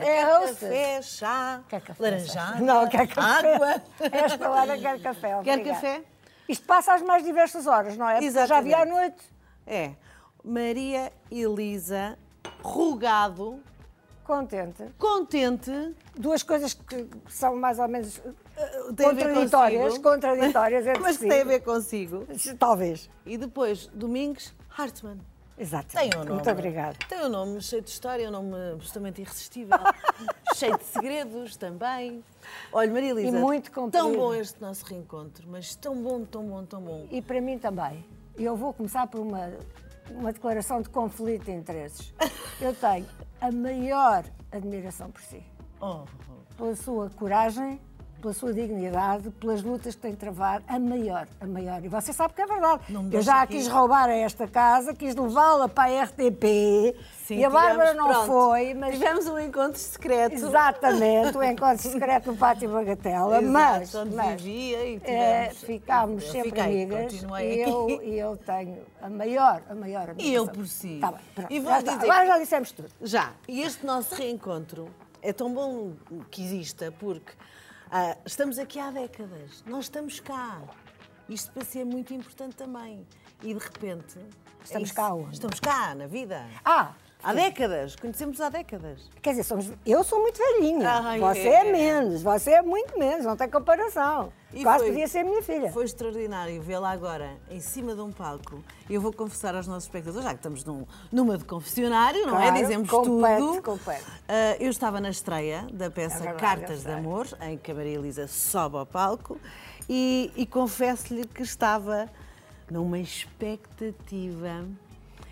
quer. é Quer café, chá, Quer café? laranjada, Não, quer café. água. Esta hora quer café. Quer obrigada. café? Isto passa às mais diversas horas, não é? Porque eu já vi à Exatamente. noite. É. Maria Elisa, rugado, Contente. contente, Duas coisas que são mais ou menos eh, tem contraditórias, contraditórias entre mas que si. tem a ver consigo. Talvez. E depois, Domingos Hartmann. Exato. Tem um nome. Muito obrigada. Tem um nome cheio de história, um nome absolutamente irresistível, cheio de segredos também. Olha, Maria Elisa, E muito tão comprido. bom este nosso reencontro, mas tão bom, tão bom, tão bom. E para mim também. E eu vou começar por uma, uma declaração de conflito de interesses. Eu tenho a maior admiração por si. Oh, Pela sua coragem, pela sua dignidade, pelas lutas que tem travado, a maior, a maior. E você sabe que é verdade. Eu já a quis roubar a esta casa, quis levá-la para a RTP. sim, e a Bárbara tivemos- não pronto, foi, mas Tivemos um encontro secreto. Exatamente, o encontro secreto no Pátio Bagatela, Exato, mas, onde mas vivia e eh, tivemos- ficámos eu sempre fiquei, amigas e eu, e eu tenho a maior, a maior admiração. E eu por si. Tá bem, pronto, E vou já dizer Agora já dissemos tudo. Já. E este nosso reencontro é tão bom que exista porque ah, estamos aqui há décadas. Nós estamos cá. Isto para si é muito importante também. E de repente. Estamos é cá onde? Estamos cá, na vida. Ah, Há décadas. Conhecemos há décadas. quer dizer, somos, eu sou muito velhinha, Ai, você é. é. menos, você é muito menos, não tem comparação. E Quase foi- podia ser minha filha. Foi extraordinário vê-la agora em cima de um palco. Eu vou confessar aos nossos espectadores, já que estamos num, numa de confessionário, não é? Claro, Dizemos compete, tudo. compete. Ah, eu estava na estreia da peça É verdade, Cartas de. Amor, em que a Maria Elisa sobe ao palco, e, e confesso-lhe que estava numa expectativa.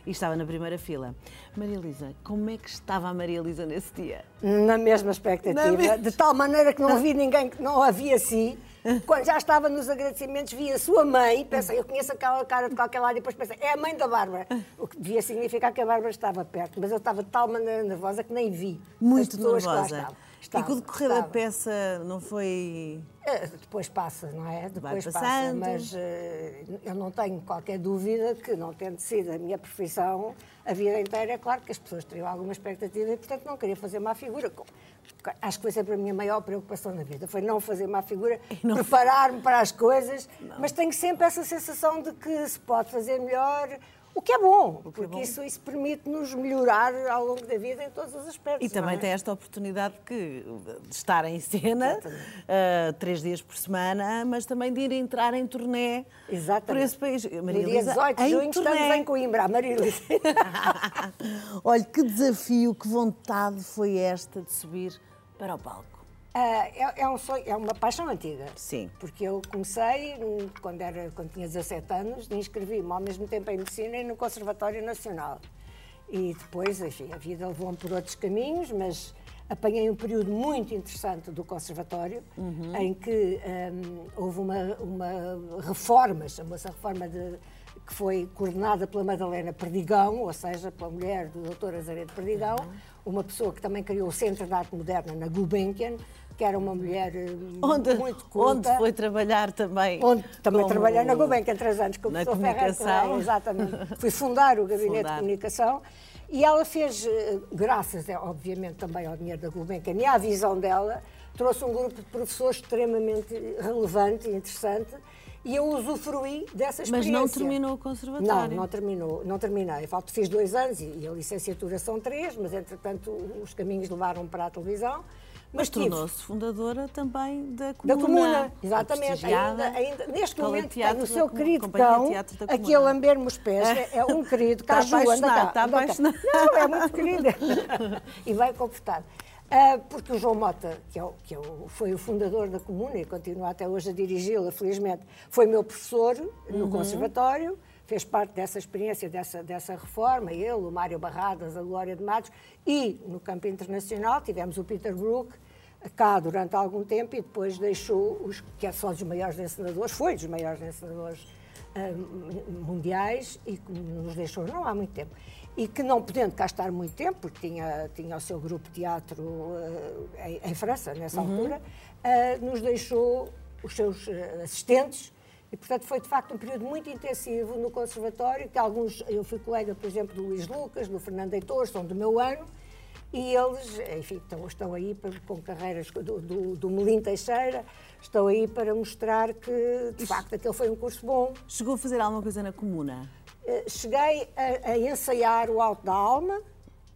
E estava na primeira fila. Maria Elisa, como é que estava a Maria Elisa nesse dia? Na mesma expectativa, Na mesma- de tal maneira que não vi ninguém que não a via assim. Quando já estava nos agradecimentos, vi a sua mãe, pensei, eu conheço aquela cara de qualquer lado, e depois pensei, é a mãe da Bárbara. O que devia significar que a Bárbara estava perto, mas eu estava de tal maneira nervosa que nem vi Muito nervosa. Estavam. e Estava, que o decorrer da estava. peça não foi. Eh, Depois passa, não é? Depois passa. Mas eh, eu não tenho qualquer dúvida que, não tendo sido a minha profissão a vida inteira, é claro que as pessoas teriam alguma expectativa e, portanto, não queria fazer má figura. Acho que foi sempre a minha maior preocupação na vida. Foi não fazer má figura, preparar-me para as coisas, mas tenho sempre essa sensação de que se pode fazer melhor. O que é bom, porque Isso, isso permite-nos melhorar ao longo da vida em todos os aspectos. E também é? tem esta oportunidade que, de estar em cena ah, três dias por semana, mas também de ir entrar em turnê por Exatamente. esse país. No Maria dia Elisa, 18 de junho estamos turnê. em Coimbra, Maria Elisa. Olha, que desafio, que vontade foi esta de subir para o palco. Ah, é, é um sonho, é uma paixão antiga. Sim. Porque eu comecei hum, quando, era, quando tinha 17 anos, inscrevi-me ao mesmo tempo em Medicina e no Conservatório Nacional. E depois, enfim, a vida levou-me por outros caminhos, mas apanhei um período muito interessante do Conservatório, Uhum. em que hum, houve uma, uma reforma, chamou-se a reforma de que foi coordenada pela Madalena Perdigão, ou seja, pela mulher do Dr. Azaredo Perdigão, Uhum. uma pessoa que também criou o Centro de Arte Moderna na Gulbenkian, que era uma mulher eh, Onde, muito culta. onde foi trabalhar também. Onde também trabalhei na Gulbenkian três anos com o na professor Ferreira exatamente. Fui fundar o Gabinete Fundar. de Comunicação e ela fez, eh, graças, eh, obviamente, também ao dinheiro da Gulbenkian e à visão dela, trouxe um grupo de professores extremamente relevante e interessante e eu usufruí dessa Mas experiência. não terminou o Não, conservatório. não terminou, não terminei. Falta, fiz dois anos e a licenciatura são três, mas entretanto os caminhos levaram para a televisão. Mas tornou-se fundadora também da da comuna. comuna, exatamente. Ainda, ainda, neste momento Teatro tem o seu Comuna, querido cão, aqui Comuna. a lamber-me os pés, é, é um querido, Está Caju, anda cá. está anda cá. apaixonado. Não, é muito querido. e bem comportado. Ah, porque o João Mota, que, é o, que é o- foi o fundador da comuna e continua até hoje a dirigi-la, felizmente, foi meu professor no Uhum. conservatório, fez parte dessa experiência, dessa, dessa reforma, ele, o Mário Barradas, a Glória de Matos, e no campo internacional tivemos o Peter Brook, cá durante algum tempo e depois deixou os que é só dos maiores encenadores, foi dos maiores encenadores ah, mundiais e que nos deixou não há muito tempo. E que não podendo cá estar muito tempo, porque tinha, tinha o seu grupo de teatro ah, em, em França, nessa altura, ah, nos deixou os seus ah, assistentes E, portanto, foi de facto um período muito intensivo no Conservatório, que alguns, eu fui colega, por exemplo, do Luís Lucas, do Fernando Heitor, são do meu ano, e eles, enfim, estão, estão aí para, com carreiras do, do, do Melim Teixeira, estão aí para mostrar que, de facto, aquele foi um curso bom. Chegou a fazer alguma coisa na comuna? Eh, cheguei a, a ensaiar o Alto da Alma,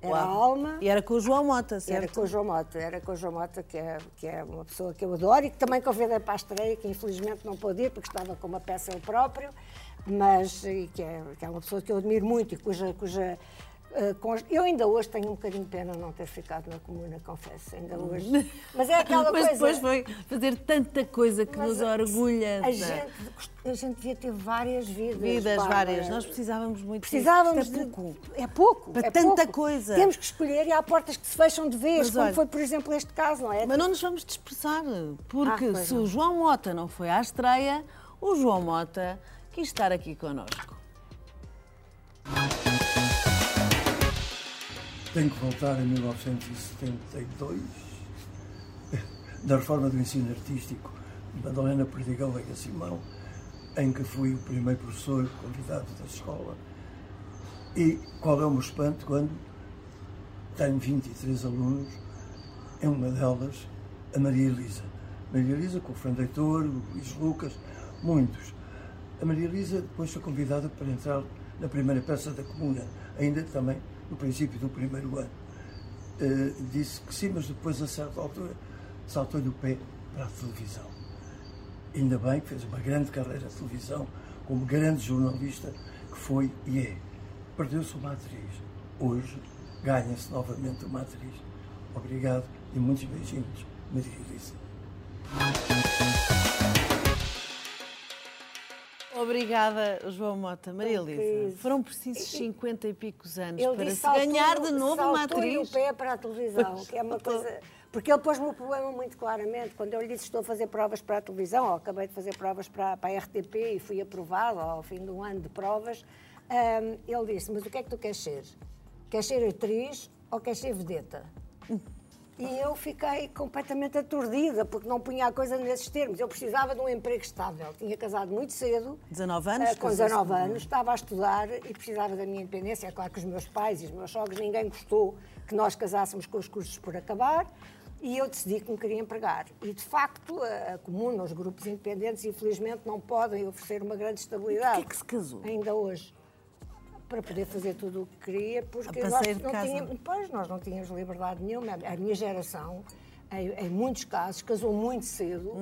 era a Alma. E era com o João Mota, certo? Era com o João Mota, era com o João Mota, que é, que é uma pessoa que eu adoro e que também convidei para a estreia, que infelizmente não pôde ir porque estava com uma peça ele próprio, mas que é, que é uma pessoa que eu admiro muito e cuja, cuja eu ainda hoje tenho um bocadinho de pena não ter ficado na comuna, confesso, ainda hoje. Mas é aquela Mas coisa. depois foi fazer tanta coisa que nos orgulha. A gente, a gente devia ter várias vidas. Vidas várias. Nós precisávamos muito Precisávamos disso. de. É pouco. É pouco. Para é tanta pouco. coisa. Temos que escolher e há portas que se fecham de vez, Mas como olha- foi, por exemplo, este caso, não é? Mas não nos vamos dispersar, porque Ah, se não. o João Mota não foi à estreia, o João Mota quis estar aqui connosco. Tenho que voltar a 1972, da reforma do ensino artístico de Madalena Perdigão Veiga Simão, em que fui o primeiro professor convidado da escola. E qual é o meu espanto quando tenho 23 alunos, em uma delas a Maria Elisa. Maria Elisa com o Fernando Heitor, o Luís Lucas, muitos. A Maria Elisa depois foi convidada para entrar na primeira peça da Comuna, ainda também no princípio do primeiro ano. Eh, disse que sim, mas depois, a certa altura, saltou-lhe o pé para a televisão. Ainda bem que fez uma grande carreira de televisão, como grande jornalista que foi e é. Perdeu-se uma atriz. Hoje ganha-se novamente uma atriz. Obrigado e muitos beijinhos, Maria Elisa. Obrigada, João Mota. Maria Elisa, foram precisos 50 e picos anos Ele para se saltou- ganhar de novo uma atriz. o pé para a televisão, que é uma coisa... Porque ele pôs-me o problema muito claramente. Quando eu lhe disse estou a fazer provas para a televisão, ou acabei de fazer provas para, para a RTP e fui aprovado ao fim de um ano de provas, hum, ele disse, mas o que é que tu queres ser? Queres ser atriz ou queres ser vedeta? E eu fiquei completamente aturdida, porque não punha a coisa nesses termos. Eu precisava de um emprego estável. Tinha casado muito cedo. 19 anos, eh, Com casou-se 19 com- anos, estava a estudar e precisava da minha independência. É claro que os meus pais e os meus sogros, ninguém gostou que nós casássemos com os cursos por acabar. E eu decidi que me queria empregar. E, de facto, a, a comuna, os grupos independentes, infelizmente, não podem oferecer uma grande estabilidade. Porquê que se casou? Ainda hoje. Para poder fazer tudo o que queria, porque nós não, tínhamos, pois, nós não tínhamos liberdade nenhuma. A minha geração, em, em muitos casos, casou muito cedo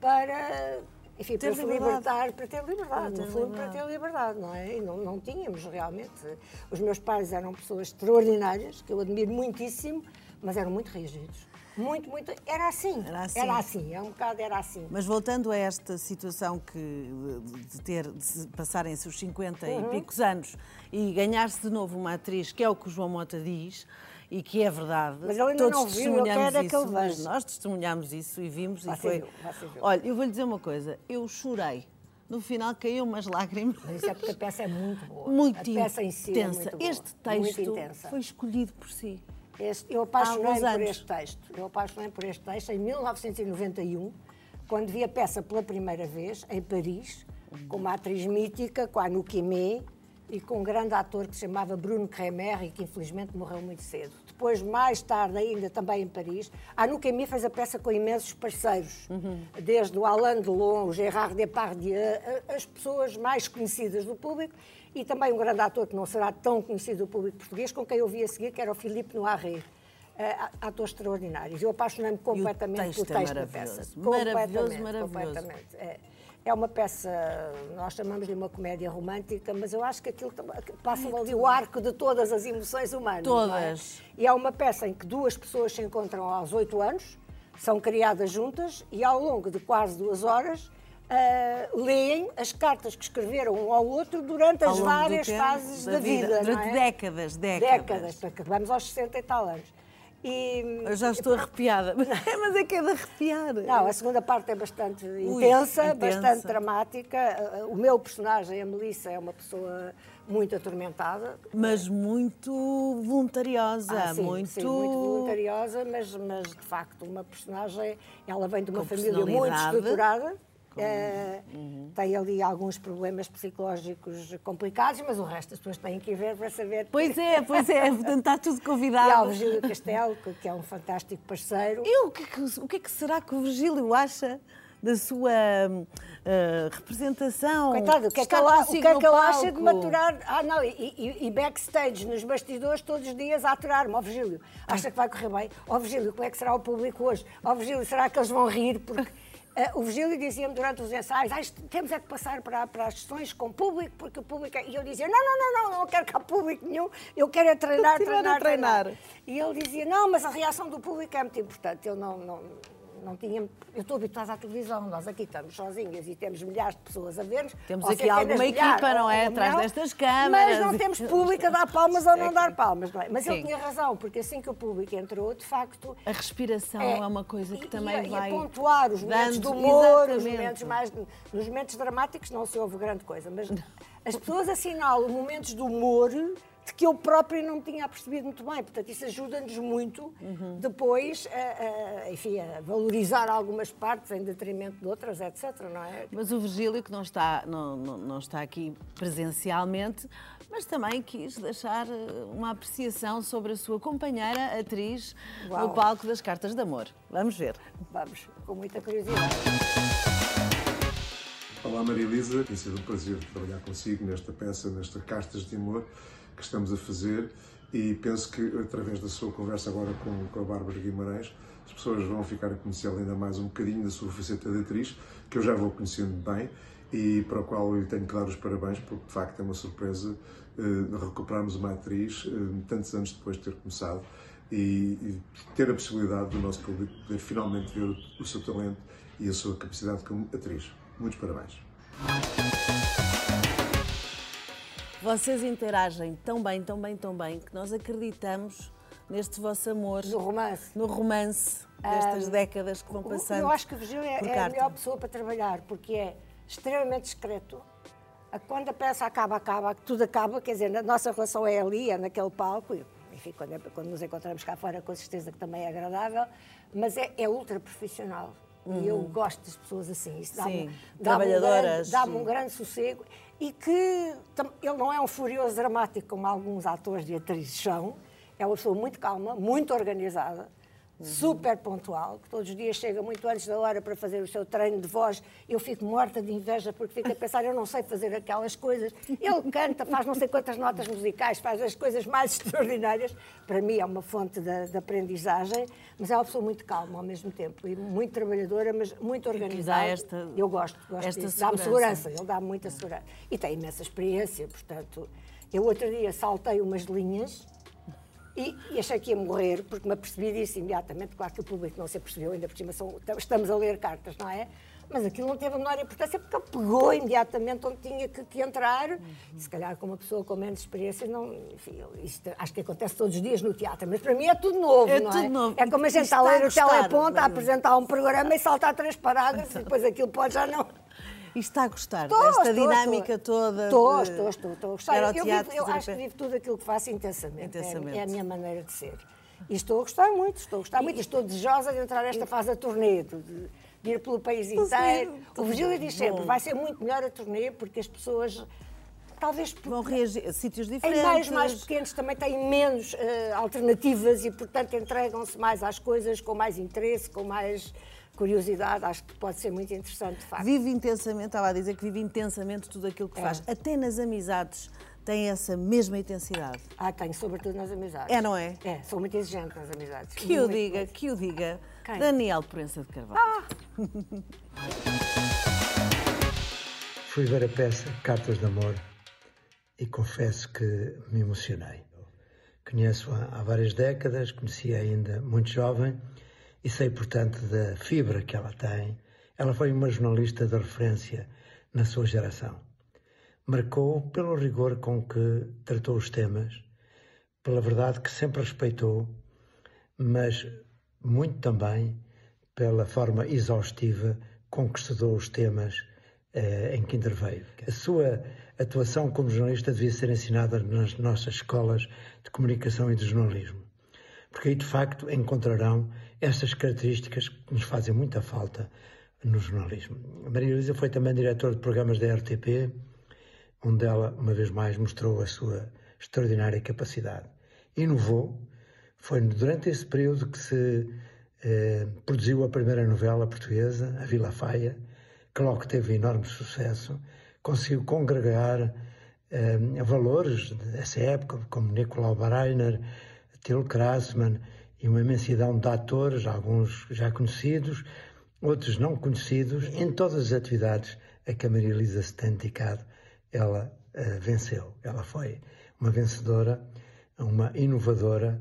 para, enfim, Uhum. Ter para se liberdade. libertar, para ter liberdade, Para ter fundo, liberdade. para ter liberdade, não é? E não, não tínhamos realmente. Os meus pais eram pessoas extraordinárias, que eu admiro muitíssimo, mas eram muito rígidos. Muito, muito. Era assim. Era assim. Era assim. É um bocado era assim. Mas voltando a esta situação que, de- ter, de se passarem-se os 50 Uhum. e picos anos e ganhar-se de novo uma atriz, que é o que o João Mota diz, e que é verdade. Mas ele ainda Todos não viu, eu quero é que isso, ele veja. nós testemunhámos isso e vimos Você e foi. viu. Olha, eu vou-lhe dizer uma coisa, eu chorei. No final caiu umas lágrimas. Mas isso é porque a peça é muito boa. Muito a peça em si é intensa. muito boa. Este Muito texto intensa. foi escolhido por si. Este- eu apaixonei por este texto. Eu apaixonei por este texto em 1991, quando vi a peça pela primeira vez, em Paris, com uma atriz mítica, com a Anouk Aimée, e com um grande ator que se chamava Bruno Kremer e que infelizmente morreu muito cedo. Depois, mais tarde, ainda também em Paris, a Anouk Aimée fez a peça com imensos parceiros, desde o Alain Delon, o Gérard Depardieu, as pessoas mais conhecidas do público, e também um grande ator que não será tão conhecido do público português, com quem eu vi a seguir, que era o Philippe Noiret. Uh, atores extraordinários. Eu apaixonei-me completamente texto pelo é texto da maravilhoso. peça. Maravilhoso, Completamente, maravilhoso. completamente. É, é uma peça, nós chamamos de uma comédia romântica, mas eu acho que aquilo passa ali o arco de todas as emoções humanas. é? Todas. E é uma peça em que duas pessoas se encontram aos oito anos, são criadas juntas e ao longo de quase duas horas ah, leem as cartas que escreveram um ao outro durante Ao as várias tempo, fases da, vida. não Durante é? décadas, décadas. Décadas, acabamos aos 60 e tal anos. E, Eu já estou arrepiada. Mas é que é de arrepiar. Não, a segunda parte é bastante intensa, intensa. bastante dramática. O meu personagem, a Melissa, é uma pessoa muito atormentada. Mas muito voluntariosa, Ah, sim, muito... sim, muito voluntariosa, mas, mas de facto uma personagem, ela vem de uma família muito estruturada. Uhum. tem ali alguns problemas psicológicos complicados, mas o resto as pessoas têm que ir ver para saber. Pois é, pois é, portanto está tudo convidado. E há o Virgílio Castelo, que é um fantástico parceiro. E o que, o que é que será que o Virgílio acha da sua uh, representação. Coitado, o que é que, ela, o que, é que ele acha de maturar? Ah, não, e, e, e, backstage, nos bastidores, todos os dias a aturar-me. Ó, oh, Virgílio, acha que vai correr bem? Ó, oh, Virgílio, como é que será o público hoje? Ó, oh, Virgílio, será que eles vão rir? Porque. Uh, o Virgílio dizia-me durante os ensaios: ah, temos é que passar para, para as sessões com o público, porque o público. É... E eu dizia: não, não, não, não, não quero cá público nenhum, eu quero é treinar, treinar, treinar, treinar. E ele dizia: não, mas a reação do público é muito importante. Eu não, não não tinha. Eu estou habituada à televisão, nós aqui estamos sozinhas e temos milhares de pessoas a ver-nos. Temos aqui alguma equipa, não é? Atrás destas câmaras. Mas não temos público a dar palmas ou não dar palmas, não é? Mas Sim. ele tinha razão, porque assim que o público entrou, de facto. A respiração é, é uma coisa que e, também e, vai. E pontuar os momentos do humor, os momentos mais. Nos momentos dramáticos não se ouve grande coisa, mas as pessoas assinalam momentos do humor de que eu própria não tinha percebido muito bem. Portanto, isso ajuda-nos muito uhum. depois a, a, enfim, a valorizar algumas partes em detrimento de outras, etc. Não é? Mas o Virgílio, que não está, não, não, não está aqui presencialmente, mas também quis deixar eh, uma apreciação sobre a sua companheira, atriz, Uau. no palco das Cartas de Amor. Vamos ver. Vamos, com muita curiosidade. Olá Maria Elisa, tem sido um prazer trabalhar consigo nesta peça, nesta Cartas de Amor que estamos a fazer e penso que através da sua conversa agora com, com a Bárbara Guimarães as pessoas vão ficar a conhecê-la ainda mais um bocadinho da sua faceta de atriz, que eu já vou conhecendo bem e para o qual eu tenho que dar os parabéns, porque de facto é uma surpresa uh, recuperarmos uma atriz uh, tantos anos depois de ter começado e, e, ter a possibilidade do nosso público poder finalmente ver o, o seu talento e a sua capacidade como atriz. Muitos parabéns. Vocês interagem tão bem, tão bem, tão bem que nós acreditamos neste vosso amor. No romance. No romance destas um, décadas que vão passando. Eu acho que o Virgílio é, é a melhor pessoa para trabalhar, porque é extremamente discreto. Quando a peça acaba, acaba, tudo acaba, quer dizer, a nossa relação é ali, é naquele palco. Enfim, quando, é, quando nos encontramos cá fora, com certeza que também é agradável, mas é, é ultra profissional. Uhum. E eu uhum. gosto das pessoas assim. Isso dá-me dá um, grande, dá um grande sossego e que ele não é um furioso dramático como alguns atores e atrizes são, é uma pessoa muito calma, muito organizada, super pontual, que todos os dias chega muito antes da hora para fazer o seu treino de voz. Eu fico morta de inveja porque fico a pensar, eu não sei fazer aquelas coisas. Ele canta, faz não sei quantas notas musicais, faz as coisas mais extraordinárias. Para mim é uma fonte de, de aprendizagem, mas é uma pessoa muito calma ao mesmo tempo e muito trabalhadora, mas muito organizada. Esta, eu gosto, gosto disso. Dá-me segurança, ele dá-me muita segurança. E tem imensa experiência, portanto. Eu outro dia saltei umas linhas e, e, achei que ia morrer, porque me apercebi disso imediatamente. Claro que o público não se apercebeu, ainda por cima são, estamos a ler cartas, não é? Mas aquilo não teve a menor importância porque ele pegou imediatamente onde tinha que, que entrar. Uhum. Se calhar com uma pessoa com menos experiência, não, enfim, isto, acho que acontece todos os dias no teatro, mas para mim é tudo novo, é não tudo é? Novo. É como a gente está a ler o teleponto, a apresentar um programa e saltar três parágrafos e depois aquilo pode já não. E está a gostar estou, desta estou, dinâmica estou. toda? Estou, de... estou, estou, estou a gostar. Eu, vivo, eu acho que vivo tudo aquilo que faço intensamente. intensamente. É, é, a minha maneira de ser. E estou a gostar muito, estou a gostar e... muito. E estou desejosa de entrar nesta fase da turnê, de, de ir pelo país inteiro. O Virgílio diz sempre, vai ser muito melhor a turnê porque as pessoas talvez vão reagir a sítios diferentes. Em meios mais pequenos também têm menos uh, alternativas e, portanto, entregam-se mais às coisas com mais interesse, com mais curiosidade, acho que pode ser muito interessante, de facto. Vive intensamente, estava a dizer que vive intensamente tudo aquilo que é. faz. Até nas amizades tem essa mesma intensidade. Ah, tenho, sobretudo nas amizades. É, não é? É, sou muito exigente nas amizades. Que muito o diga, muito. que o diga. Quem? Daniel Proença de Carvalho. Ah! Fui ver a peça Cartas de Amor e confesso que me emocionei. Conheço-a há várias décadas, conheci ainda muito jovem e sei, portanto, da fibra que ela tem. Ela foi uma jornalista de referência na sua geração. Marcou pelo rigor com que tratou os temas, pela verdade que sempre respeitou, mas muito também pela forma exaustiva com que estudou os temas eh, em que interveio. A sua atuação como jornalista devia ser ensinada nas nossas escolas de comunicação e de jornalismo, porque aí de facto encontrarão estas características que nos fazem muita falta no jornalismo. A Maria Luísa foi também diretora de programas da RTP, onde ela, uma vez mais, mostrou a sua extraordinária capacidade. Inovou, foi durante esse período que se eh, produziu a primeira novela portuguesa, A Vila Faia, que logo teve enorme sucesso, conseguiu congregar eh, valores dessa época, como Nicolau Barainer, Till Krasman e uma imensidão de atores, alguns já conhecidos, outros não conhecidos, em todas as atividades a que a Maria Elisa dedicado, ela uh, venceu. Ela foi uma vencedora, uma inovadora,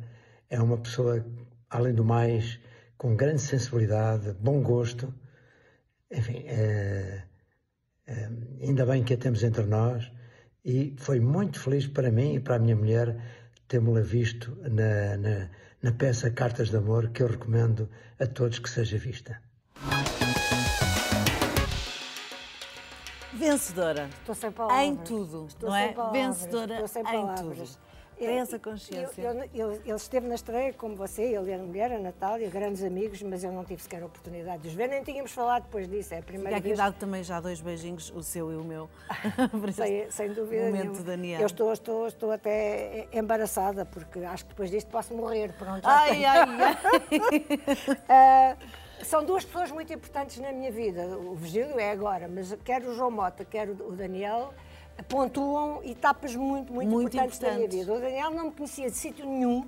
é uma pessoa, além do mais, com grande sensibilidade, bom gosto. Enfim, é, é, ainda bem que a temos entre nós e foi muito feliz para mim e para a minha mulher termos-la visto na, na, na peça Cartas de Amor, que eu recomendo a todos que seja vista. Vencedora. Estou sem palavras. Em tudo, Estou não sem é? palavras. Vencedora Estou sem em palavras. tudo. Tem essa consciência. Eu- eu- eu- ele esteve na estreia, como você, ele e a mulher, a Natália, grandes amigos, mas eu não tive sequer a oportunidade de os ver, nem tínhamos falado depois disso. É a primeira aqui vez. dado também já dois beijinhos, o seu e o meu. Sem, sem dúvida Momento nenhuma. Daniel. Eu estou, estou, estou até embaraçada, porque acho que depois disto posso morrer. Pronto, Ai, ai, ai. Ah, são duas pessoas muito importantes na minha vida. O Virgílio é agora, mas quer o João Mota, quer o Daniel, pontuam etapas muito, muito, Muito importantes da minha vida. O Daniel não me conhecia de sítio nenhum.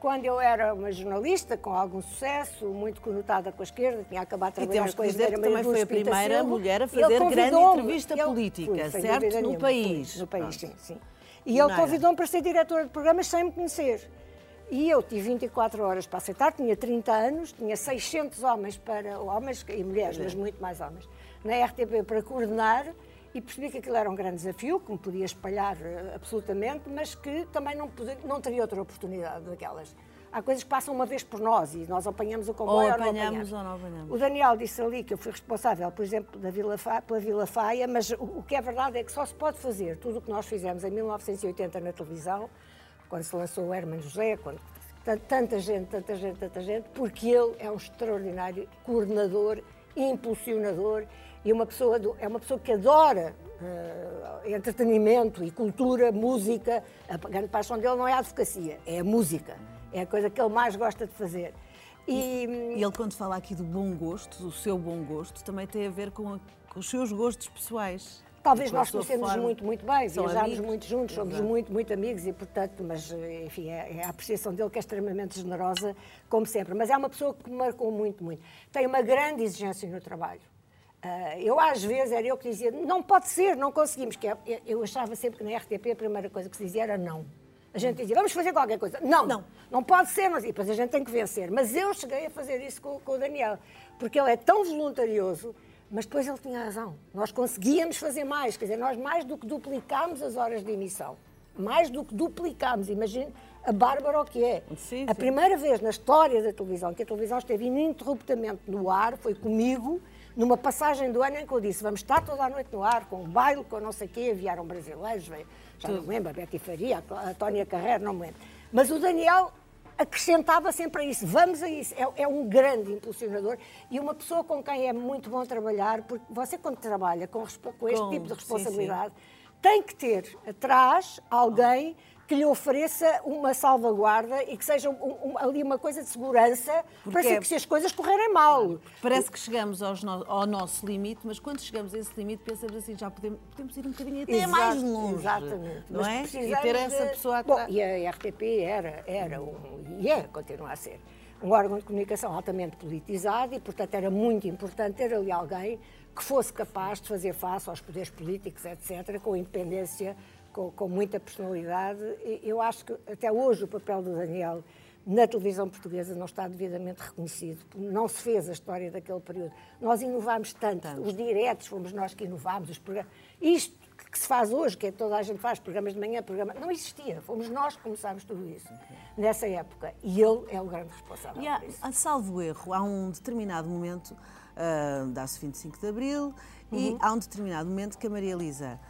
Quando eu era uma jornalista com algum sucesso, muito conotada com a esquerda, tinha acabado de E trabalhar temos com a dizer que Engenheira Maria também foi a primeira Silva, mulher a e fazer grande entrevista Ele- política, fui, certo? No nenhuma, país. fui, no país, Pronto. sim, sim. E ele convidou-me para ser diretora de programas sem me conhecer. E eu tive 24 horas para aceitar, tinha 30 anos, tinha 600 homens para homens e mulheres, mas muito mais homens, na RTP para coordenar e percebi que aquilo era um grande desafio, que me podia espalhar eh, absolutamente, mas que também não, podia- não teria outra oportunidade daquelas. Há coisas que passam uma vez por nós e nós apanhamos o comboio Ou ou, não apanhamos apanhamos. ou não apanhamos. O Daniel disse ali que eu fui responsável, por exemplo, da Vila Fa- pela Vila Faia, mas o, o que é verdade é que só se pode fazer tudo o que nós fizemos em 1980 na televisão, quando se lançou o Herman José, quando tan- tanta gente, tanta gente, tanta gente, porque ele é um extraordinário coordenador, impulsionador e uma pessoa é uma pessoa que adora eh, entretenimento e cultura, música. A grande paixão dele não é a advocacia, é a música. É a coisa que ele mais gosta de fazer. E, E ele, quando fala aqui do bom gosto, do seu bom gosto, também tem a ver com, a- com os seus gostos pessoais. Talvez nós conhecemos forma. muito, muito bem, São viajámos amigos. muito juntos, somos muito, muito amigos e, portanto, mas, enfim, é, é a apreciação dele que é extremamente generosa, como sempre. Mas é uma pessoa que me marcou muito, muito. Tem uma grande exigência no trabalho. Ah, eu, às vezes, era eu que dizia, não pode ser, não conseguimos. Que é- eu, achava sempre que na RTP a primeira coisa que se dizia era não. A gente dizia, vamos fazer qualquer coisa. Não, Não. não pode ser, mas, e depois a gente tem que vencer. Mas eu cheguei a fazer isso com, com o Daniel, porque ele é tão voluntarioso, mas depois ele tinha razão. Nós conseguíamos fazer mais, quer dizer, nós mais do que duplicámos as horas de emissão. Mais do que duplicámos. Imagine a Bárbara o que é. Sim, a sim. primeira vez na história da televisão que a televisão esteve ininterruptamente no ar foi comigo, numa passagem do ano em que eu disse vamos estar toda a noite no ar, com o baile, com não sei o quê, vieram brasileiros, veio- já não me lembro, a Betty Faria, a Tó- a Tónia Carreira, não me lembro. Mas o Daniel acrescentava sempre a isso, vamos a isso. É, é um grande impulsionador e uma pessoa com quem é muito bom trabalhar, porque você quando trabalha com, com este Com- tipo de sim, responsabilidade, tem que ter atrás alguém que lhe ofereça uma salvaguarda e que seja um- um- ali uma coisa de segurança para Porque ser é- que se as coisas correrem mal. Parece que chegamos no- ao nosso limite, mas quando chegamos a esse limite pensamos assim, já podemos, podemos ir um bocadinho até Exato, mais longe. Exatamente. Não é? E ter essa de- pessoa Bom, atrás. e a RTP era, era um, e é, continua a ser, um órgão de comunicação altamente politizado e, portanto, era muito importante ter ali alguém que fosse capaz de fazer face aos poderes políticos, etc., com independência, com, com muita personalidade. Eu acho que até hoje o papel do Daniel na televisão portuguesa não está devidamente reconhecido. Não se fez a história daquele período. Nós inovámos tanto, os diretos fomos nós que inovámos, os programas. Isto que se faz hoje, que é toda a gente faz, programas de manhã, programa, não existia. Fomos nós que começámos tudo isso nessa época. E ele é o grande responsável E há, por isso. a salvo erro, há um determinado momento, ah, dá-se 25 de Abril, Uhum. e há um determinado momento que a Maria Elisa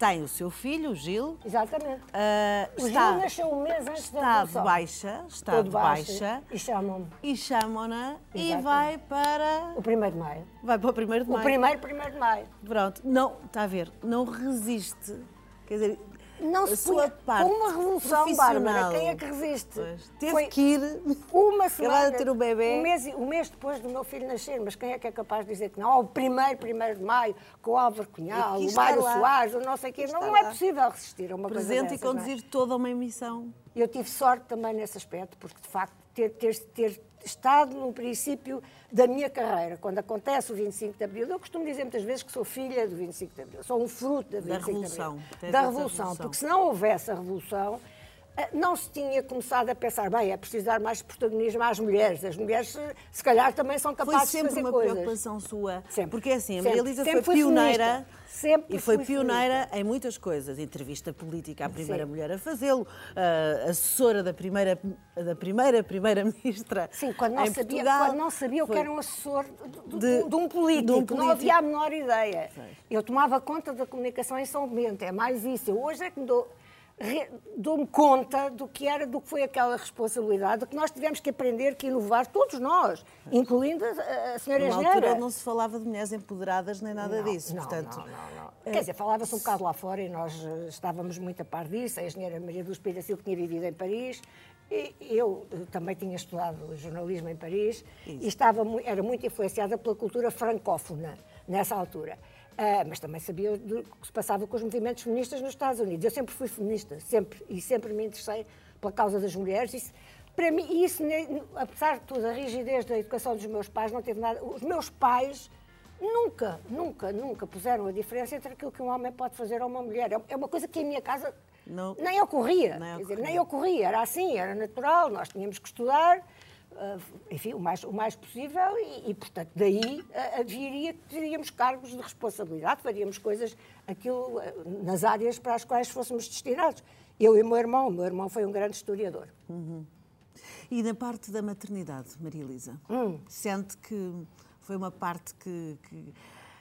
tem o seu filho, o Gil. Exatamente. Uh, o está, Gil nasceu um mês antes da Está de baixa, está Todo de baixa. E chamam-me. E chamam-na e vai para... O 1 de maio. Vai para o 1 de maio. O primeiro 1 de maio. Pronto. Não, está a ver, não resiste. Quer dizer, não se sua parte uma revolução, Bárbara, quem é que resiste? Pois, teve Foi que ir uma semana, ter o bebê. Um mês, um mês depois do meu filho nascer, mas quem é que é capaz de dizer que não? Ao primeiro, primeiro de maio, com o Álvaro Cunhal, o Mário Soares, o não sei quê. Não, não é possível resistir a uma Presente coisa dessas, e conduzir é? toda uma emissão. Eu tive sorte também nesse aspecto, porque de facto ter, ter, ter estado no princípio da minha carreira, quando acontece o 25 de Abril. Eu costumo dizer muitas vezes que sou filha do 25 de Abril, sou um fruto da 25 da revolução, de Abril. Da revolução, porque se não houvesse a revolução, não se tinha começado a pensar, bem, é preciso dar mais protagonismo às mulheres. As mulheres, eh, se calhar, também são capazes de fazer coisas. Foi sempre uma preocupação sua. Sempre. Porque é assim, a Maria Elisa foi pioneira. Sempre e foi pioneira feminista. em muitas coisas. Entrevista política, a primeira Sim. mulher a fazê-lo, uh, assessora da primeira, da primeira primeira-ministra. Sim, quando não, sabia, Portugal, quando não sabia o que era um assessor de, de, de, um político, de um político, não havia a menor ideia. Sim. Eu tomava conta da comunicação em São Bento, é mais isso. Eu hoje é que me dou dou-me conta do que era, do que foi aquela responsabilidade, do que nós tivemos que aprender, que inovar, todos nós, incluindo a, a senhora Na engenheira. altura não se falava de mulheres empoderadas nem nada não, disso, não, portanto... Não, não, não. Quer dizer, falava-se um bocado lá fora e nós eh, estávamos muito a par disso, a engenheira Maria do Espírito Silva tinha vivido em Paris, e eu eh, também tinha estudado jornalismo em Paris Isso. e estava, era muito influenciada pela cultura francófona nessa altura. Uh, mas também sabia do que se passava com os movimentos feministas nos Estados Unidos. Eu sempre fui feminista, sempre, e sempre me interessei pela causa das mulheres. Isso, para mim, isso, apesar de tudo, a rigidez da educação dos meus pais não teve nada. Os meus pais nunca, nunca, nunca puseram a diferença entre aquilo que um homem pode fazer a uma mulher. É uma coisa que em minha casa não, nem ocorria. Nem ocorria. Dizer, nem ocorria. Era assim, era natural, nós tínhamos que estudar enfim, o mais, o mais possível e, e portanto, daí viria que teríamos cargos de responsabilidade, faríamos coisas, aquilo, uh, nas áreas para as quais fôssemos destinados. Eu e o meu irmão, o meu irmão foi um grande historiador. Uhum. E na parte da maternidade, Maria Elisa, hum. sente que foi uma parte que, que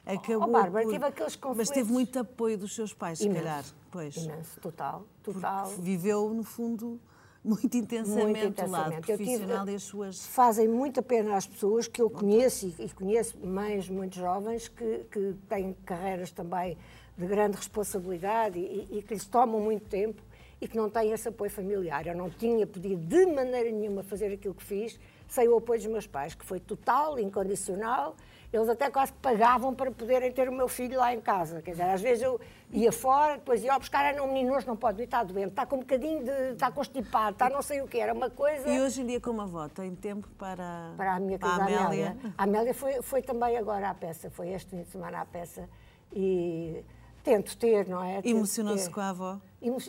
acabou. Oh, Bárbara, por... tive aqueles conflitos. Mas teve muito apoio dos seus pais, Imenso. se calhar. Pois. Imenso, total. total. Porque viveu, no fundo, muito intensamente, muito intensamente. o lado profissional tive, e as suas... Fazem muita pena às pessoas que eu conheço e, conheço mães muito jovens que, que têm carreiras também de grande responsabilidade e, e, que lhes tomam muito tempo e que não têm esse apoio familiar. Eu não tinha podido de maneira nenhuma fazer aquilo que fiz sem o apoio dos meus pais, que foi total, incondicional, eles até quase pagavam para poderem ter o meu filho lá em casa. Quer dizer, às vezes eu ia fora, depois ia buscar, era um menino, hoje não pode ir, está doente, está com um bocadinho de. está constipado, está não sei o que, era uma coisa. E hoje em dia, como avó, tem tempo para. Para a minha casa, a Amélia. Amélia. A Amélia foi, foi também agora à peça, foi este fim de semana à peça e tento ter, não é? Emocionou-se com a avó?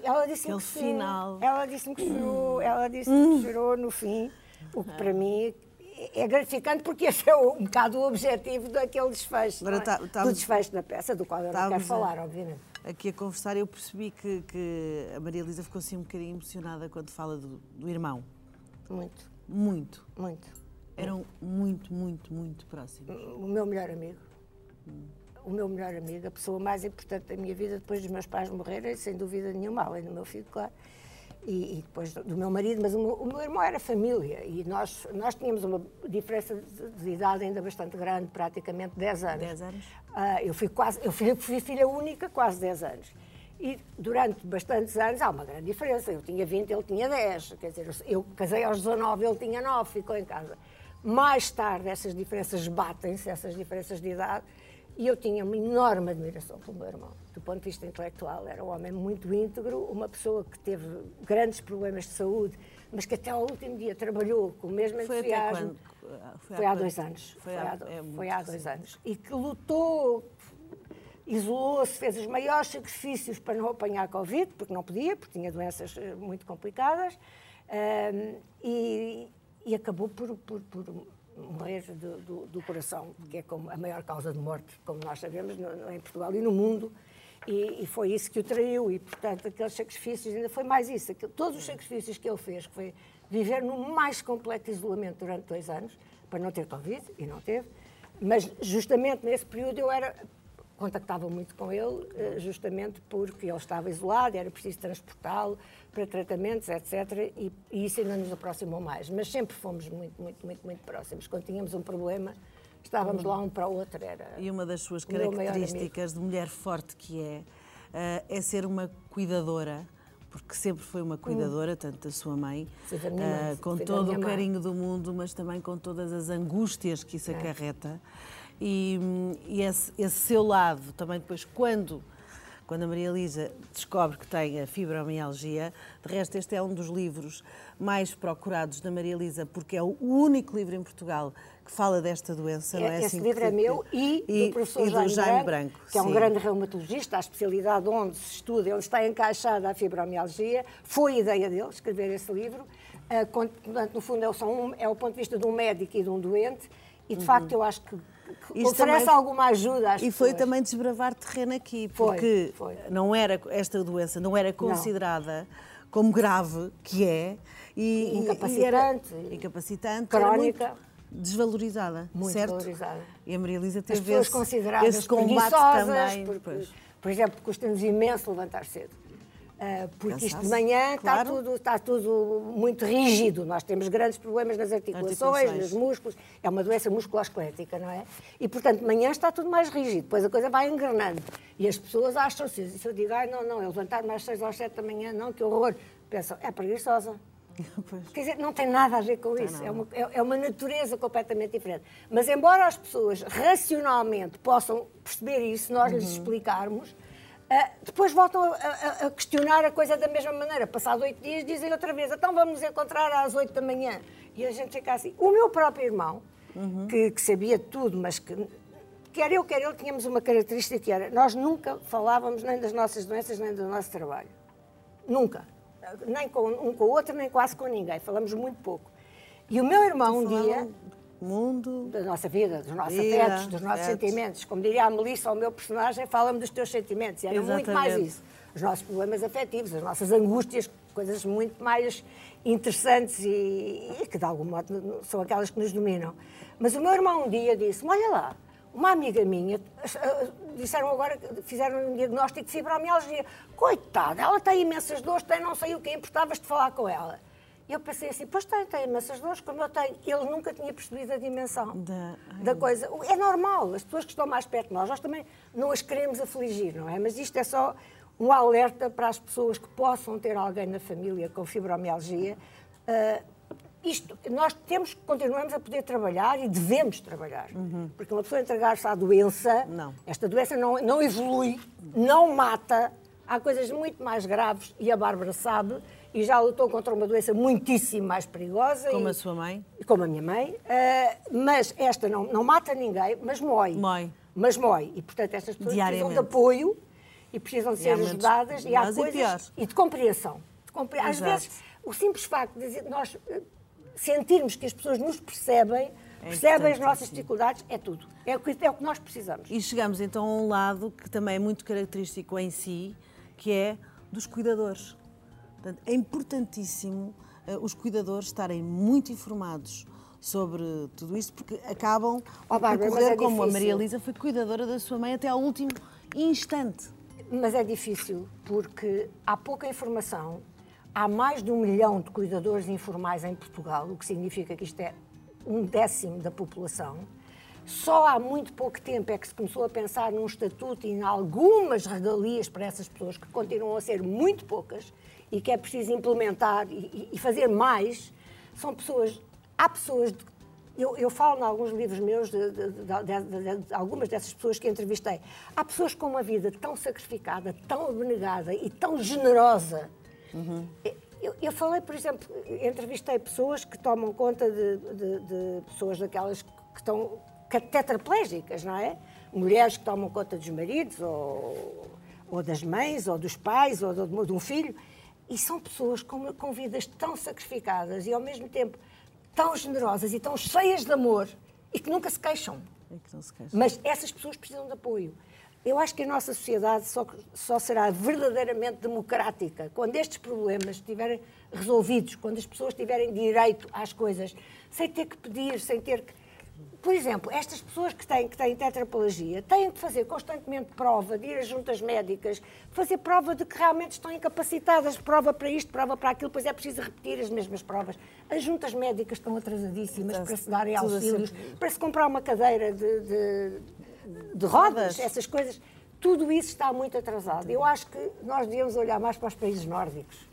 Ela disse-me que final. Ela disse-me que chorou, ela disse-me que chorou no fim, o que para mim é gratificante porque esse é um bocado o objetivo daquele desfecho, Agora, é? tá, tá, do desfecho da peça, do qual eu não quero falar, obviamente. Aqui a conversar, eu percebi que, que, a Maria Elisa ficou assim um bocadinho emocionada quando fala do, do irmão. Muito. Muito. Muito. Eram muito, muito, muito próximos. O meu melhor amigo. Hum. O meu melhor amigo, a pessoa mais importante da minha vida depois dos meus pais morrerem, sem dúvida nenhuma, além do meu filho, claro e, e, depois do meu marido, mas o meu, o meu, irmão era família e nós, nós tínhamos uma diferença de, de, idade ainda bastante grande, praticamente 10 anos. 10 anos? Uh, eu fui quase, eu fui, fui, filha única quase 10 anos. E durante bastantes anos há uma grande diferença. Eu tinha 20, ele tinha 10. Quer dizer, eu casei aos 19, ele tinha 9, ficou em casa. Mais tarde essas diferenças batem-se, essas diferenças de idade, e eu tinha uma enorme admiração pelo meu irmão, do ponto de vista intelectual. Era um homem muito íntegro, uma pessoa que teve grandes problemas de saúde, mas que até ao último dia trabalhou com o mesmo foi entusiasmo. Foi, foi há dois anos. Foi, há, foi há, é foi há dois anos. E que lutou, isolou-se, fez os maiores sacrifícios para não apanhar Covid, porque não podia, porque tinha doenças eh, muito complicadas, um, e, e, acabou por, por, por morrer do, do, do, coração, que é como a maior causa de morte, como nós sabemos, no, em Portugal e no mundo. E, e, foi isso que o traiu, e portanto, aqueles sacrifícios, ainda foi mais isso, aquilo, todos os sacrifícios que ele fez, que foi viver no mais completo isolamento durante dois anos, para não ter Covid, e não teve, mas justamente nesse período eu era contactava muito com ele, eh, justamente porque ele estava isolado, era preciso transportá-lo para tratamentos, etc. E, e, isso ainda nos aproximou mais. Mas sempre fomos muito, muito, muito, muito próximos. Quando tínhamos um problema, estávamos lá um para o outro. Era e uma das suas características de mulher forte que é, uh, é ser uma cuidadora porque sempre foi uma cuidadora, hum. tanto da sua mãe, mãe uh, com todo o carinho do mundo, mas também com todas as angústias que isso é. acarreta. E, e esse, esse, seu lado, também depois, quando, quando a Maria Elisa descobre que tem a fibromialgia, de resto, este é um dos livros mais procurados da Maria Elisa, porque é o único livro em Portugal que fala desta doença, é, não é? Esse assim livro é meu e, e do professor e Jaime, Jaime Branco, Branco, que é um grande reumatologista, a especialidade onde se estuda, onde está encaixada a fibromialgia. Foi ideia dele escrever esse livro. Uh, portanto, no fundo, é, um, é o ponto de vista de um médico e de um doente, e de uhum. facto eu acho que isto oferece também, alguma ajuda às E foi também desbravar terreno aqui, porque foi, foi. não era esta doença não era considerada não. como grave, que é, e, incapacitante, e era, incapacitante crónica. Desvalorizada, muito certo? valorizada. E a Maria Elisa teve As pessoas esse, consideradas esse combate também. Por, por exemplo, custa-nos imenso levantar cedo. Uh, porque isto de manhã claro. está, tudo, está tudo muito rígido. Nós temos grandes problemas nas articulações, articulações. nos músculos. É uma doença musculoesquelética, não é? E, portanto, de manhã está tudo mais rígido. Depois a coisa vai engrenando. E as pessoas acham-se. E se eu digo, ah, não, não, eu levantar mais 6 ou 7 da manhã, não, que horror. Pensam, é preguiçosa. Pois. Quer dizer, não tem nada a ver com isso. É uma, é, é uma, natureza completamente diferente. Mas, embora as pessoas racionalmente possam perceber isso, nós uhum. lhes explicarmos, Uh, depois voltam a, a, a, questionar a coisa da mesma maneira. Passados oito dias dizem outra vez, então vamos nos encontrar às oito da manhã. E a gente fica assim. O meu próprio irmão, uhum. que, que, sabia tudo, mas que, quer eu, quer ele, tínhamos uma característica que era, nós nunca falávamos nem das nossas doenças, nem do nosso trabalho. Nunca. Nem com um com o outro, nem quase com ninguém. Falamos muito pouco. E o meu irmão, um dia mundo. Da nossa vida, dos nossos vida, afetos, dos nossos afetos. sentimentos. Como diria a Melissa, o meu personagem, fala-me dos teus sentimentos. E era Exatamente. muito mais isso. Os nossos problemas afetivos, as nossas angústias, coisas muito mais interessantes e, e que, de algum modo, são aquelas que nos dominam. Mas o meu irmão um dia disse-me: Olha lá, uma amiga minha, disseram agora, fizeram um diagnóstico de fibromialgia. Coitada, ela tem imensas dores, tem não sei o que, importavas de falar com ela. E eu pensei assim, pois tem, tem imensas dores, como eu tenho. Ele nunca tinha percebido a dimensão da, da coisa. É normal, as pessoas que estão mais perto de nós, nós também não as queremos afligir, não é? Mas isto é só um alerta para as pessoas que possam ter alguém na família com fibromialgia. Uh, isto, nós temos, continuamos a poder trabalhar e devemos trabalhar. Uhum. Porque uma pessoa entregar-se à doença, não. esta doença não, não evolui, não mata, há coisas muito mais graves, e a Bárbara sabe, e já lutou contra uma doença muitíssimo mais perigosa. Como e, a sua mãe? Como a minha mãe. Uh, mas esta não, não mata ninguém, mas mói. Mói. Mas mói. E, portanto, estas pessoas precisam de apoio e precisam de ser ajudadas. E há coisas... E, e de compreensão. De compre... Às vezes, o simples facto de nós eh, sentirmos que as pessoas nos percebem, é percebem as nossas dificuldades, é tudo. É o, que, é o que nós precisamos. E chegamos então a um lado que também é muito característico em si, que é dos cuidadores. Portanto, é importantíssimo uh, os cuidadores estarem muito informados sobre tudo isto, porque acabam oh, Bárbara, correr é como a Maria Elisa foi cuidadora da sua mãe até ao último instante. Mas é difícil, porque há pouca informação, há mais de um milhão de cuidadores informais em Portugal, o que significa que isto é um décimo da população. Só há muito pouco tempo é que se começou a pensar num estatuto e em algumas regalias para essas pessoas, que continuam a ser muito poucas, e que é preciso implementar e, e fazer mais, são pessoas. Há pessoas. De, eu, eu, falo em alguns livros meus de, de, de, algumas dessas pessoas que entrevistei. Há pessoas com uma vida tão sacrificada, tão abnegada e tão generosa. Uhum. Eu, eu, falei, por exemplo, entrevistei pessoas que tomam conta de, pessoas daquelas que estão tetraplégicas, não é? Mulheres que tomam conta dos maridos, ou, ou das mães, ou dos pais, ou de, de um filho. E são pessoas com, com vidas tão sacrificadas e ao mesmo tempo tão generosas e tão cheias de amor e que nunca se queixam. Se queixam. Mas essas pessoas precisam de apoio. Eu acho que a nossa sociedade só, só será verdadeiramente democrática quando estes problemas estiverem resolvidos, quando as pessoas tiverem direito às coisas, sem ter que pedir, sem ter que por exemplo, estas pessoas que têm, que têm tetraplegia têm de fazer constantemente prova, de ir às juntas médicas, fazer prova de que realmente estão incapacitadas, prova para isto, prova para aquilo, depois é preciso repetir as mesmas provas. As juntas médicas estão atrasadíssimas para se darem auxílios, para se comprar uma cadeira de, de, de rodas, essas coisas. Tudo isso está muito atrasado. Eu acho que nós devíamos olhar mais para os países nórdicos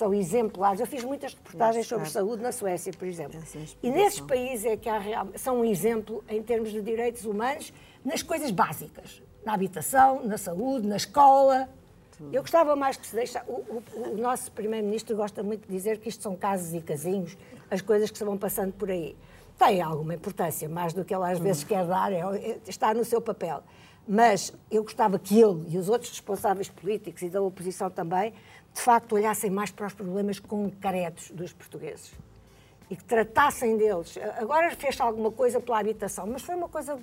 são exemplares. Eu fiz muitas reportagens sobre saúde na Suécia, por exemplo. E nesses países é que há, são um exemplo em termos de direitos humanos nas coisas básicas. Na habitação, na saúde, na escola. Eu gostava mais que se deixa. O, o, o nosso Primeiro-Ministro gosta muito de dizer que isto são casos e casinhos, as coisas que se vão passando por aí. Tem alguma importância, mais do que ele às vezes quer dar, é, é, está no seu papel. Mas eu gostava que ele e os outros responsáveis políticos e da oposição também de facto olhassem mais para os problemas concretos dos portugueses e que tratassem deles. Agora fez alguma coisa pela habitação, mas foi uma coisa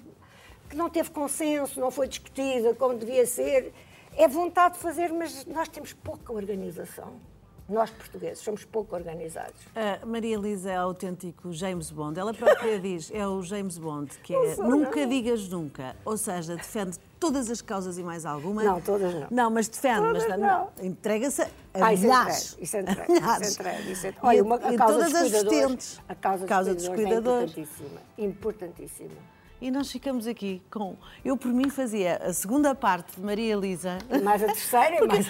que não teve consenso, não foi discutida como devia ser. É vontade de fazer, mas nós temos pouca organização. Nós, portugueses, somos pouco organizados. A Maria Elisa é autêntico James Bond. Ela própria diz, é o James Bond, que é sou, nunca não. digas nunca. Ou seja, defende todas as causas e mais alguma. Não, todas não. Não, mas defende, todas mas não. entrega-se a ah, isso milhares. Isso entrega, isso entrega. Isso entrega. Olha, uma, a e causa todas dos as vertentes. A causa, causa dos cuidadores, é importantíssima. Importantíssima e nós ficamos aqui com. Eu, por mim, fazia a segunda parte de Maria Elisa. Mais a terceira, mais.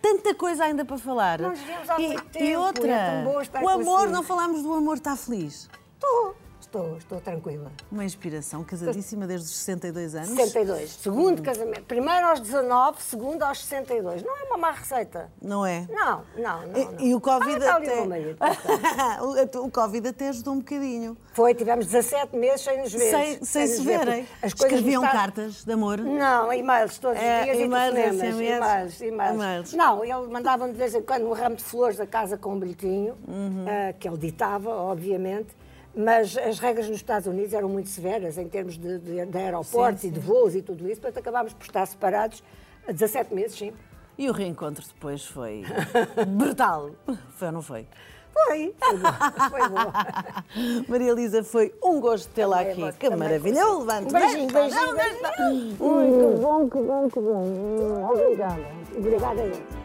Tanta coisa ainda para falar. Nós vivemos há muito e, tempo. E outra. É o amor, não falámos do amor, está feliz. Estou. Estou, estou tranquila. Uma inspiração, casadíssima desde os 62 anos? 62. Segundo hum. casamento. Primeiro aos 19, segundo aos 62. Não é uma má receita. Não é? Não, não, não. E, e o Covid ah, até... o, o Covid até ajudou um bocadinho. Foi, tivemos 17 meses sem nos ver. Sem, sem, sem se verem. As coisas Escreviam cartas de amor? Não, e-mails todos os é, dias e-mails, e e-mails, e-mails. Não, ele mandava-me de vez em quando um ramo de flores da casa com um bilhetinho, uhum. uh, que ele ditava, obviamente mas as regras nos Estados Unidos eram muito severas em termos de, de, de aeroportos sim, sim. e de voos e tudo isso, portanto acabámos por estar separados há 17 meses, sim. E o reencontro depois foi brutal, foi ou não foi? Foi, foi boa. Foi boa. Maria Elisa, foi um gosto tê-la aqui. que maravilha. Eu levanto. Um beijinho, beijinho. beijinho. Muito bom, que bom, que bom. Obrigada. Obrigada a